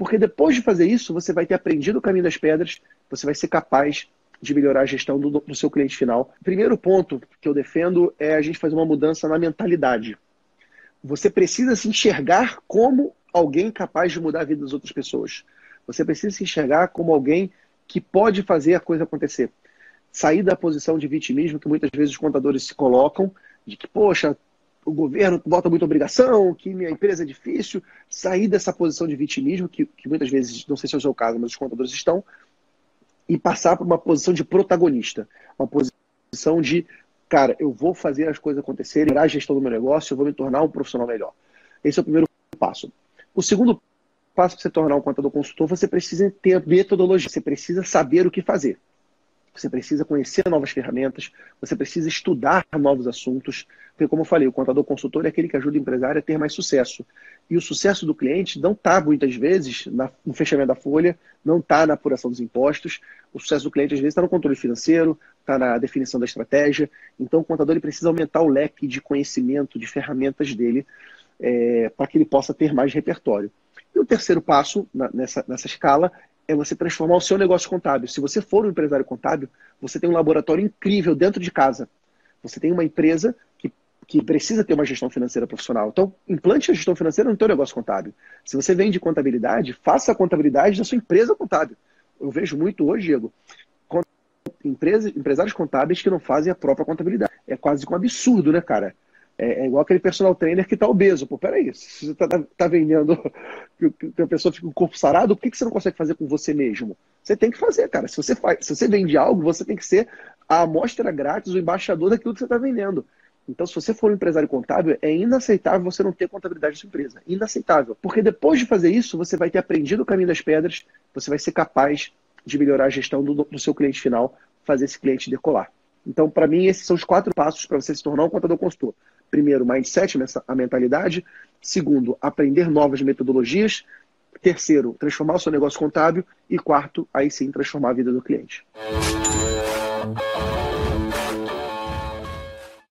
Porque depois de fazer isso, você vai ter aprendido o caminho das pedras, você vai ser capaz de melhorar a gestão do, do seu cliente final. primeiro ponto que eu defendo é a gente fazer uma mudança na mentalidade. Você precisa se enxergar como alguém capaz de mudar a vida das outras pessoas. Você precisa se enxergar como alguém que pode fazer a coisa acontecer. Sair da posição de vitimismo que muitas vezes os contadores se colocam, de que, poxa, o governo bota muita obrigação, que minha empresa é difícil. Sair dessa posição de vitimismo, que, que muitas vezes, não sei se é o seu caso, mas os contadores estão, e passar para uma posição de protagonista. Uma posição de, cara, eu vou fazer as coisas acontecerem, a gestão do meu negócio, eu vou me tornar um profissional melhor. Esse é o primeiro passo. O segundo passo para você tornar um contador consultor, você precisa ter metodologia, você precisa saber o que fazer. Você precisa conhecer novas ferramentas, você precisa estudar novos assuntos, porque, como eu falei, o contador consultor é aquele que ajuda o empresário a ter mais sucesso. E o sucesso do cliente não está, muitas vezes, no fechamento da folha, não está na apuração dos impostos. O sucesso do cliente, às vezes, está no controle financeiro, está na definição da estratégia. Então, o contador ele precisa aumentar o leque de conhecimento, de ferramentas dele, é, para que ele possa ter mais repertório. O terceiro passo nessa, nessa escala é você transformar o seu negócio contábil. Se você for um empresário contábil, você tem um laboratório incrível dentro de casa. Você tem uma empresa que, que precisa ter uma gestão financeira profissional. Então, implante a gestão financeira no seu negócio contábil. Se você vende contabilidade, faça a contabilidade da sua empresa contábil. Eu vejo muito hoje, Diego, empresas, empresários contábeis que não fazem a própria contabilidade. É quase um absurdo, né, cara? É, é, igual aquele personal trainer que está obeso. Pô, peraí, se você está tá vendendo que a pessoa fica com o corpo sarado, por que, que você não consegue fazer com você mesmo? Você tem que fazer, cara. Se você, faz, se você vende algo, você tem que ser a amostra grátis, o embaixador daquilo que você está vendendo. Então, se você for um empresário contábil, é inaceitável você não ter contabilidade de sua empresa. Inaceitável. Porque depois de fazer isso, você vai ter aprendido o caminho das pedras, você vai ser capaz de melhorar a gestão do, do seu cliente final, fazer esse cliente decolar. Então, para mim, esses são os quatro passos para você se tornar um contador consultor primeiro, mindset, a mentalidade. Segundo, aprender novas metodologias. Terceiro, transformar o seu negócio contábil. E quarto, aí sim, transformar a vida do cliente.